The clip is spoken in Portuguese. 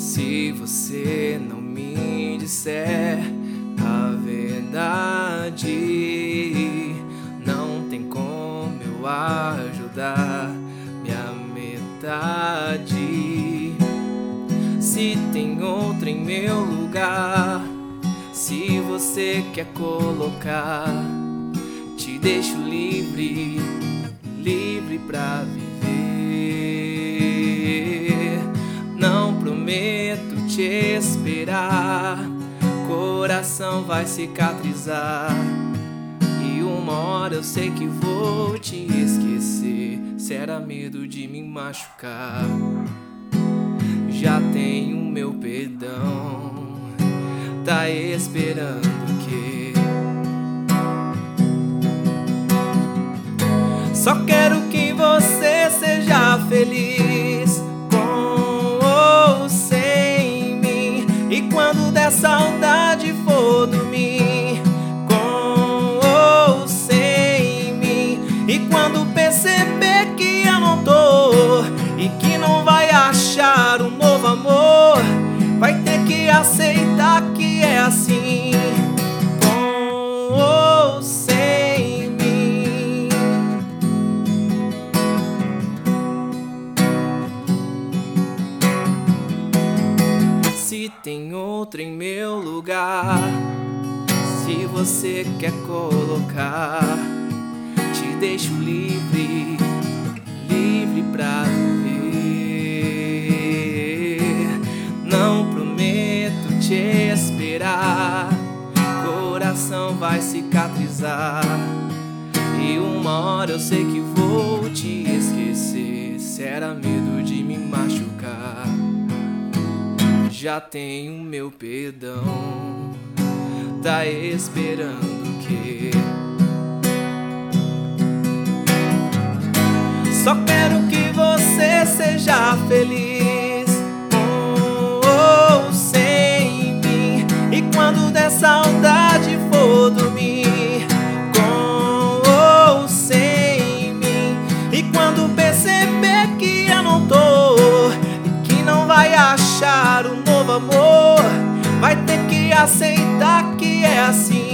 Se você não me disser a verdade, não tem como eu ajudar minha metade. Se tem outra em meu lugar, se você quer colocar, te deixo livre, livre pra viver. Coração vai cicatrizar. E uma hora eu sei que vou te esquecer. Será medo de me machucar? Já tenho meu perdão, tá esperando E quando der saudade for dormir com ou sem mim. E quando perceber que eu não tô e que não vai achar um novo amor, vai ter que aceitar que é assim. Tem outro em meu lugar, se você quer colocar, te deixo livre, livre pra viver. Não prometo te esperar, coração vai cicatrizar. E uma hora eu sei que vou te esquecer. Será medo de machucar? Já tenho meu perdão. Tá esperando o quê? Só quero que você seja feliz aceitar que é assim.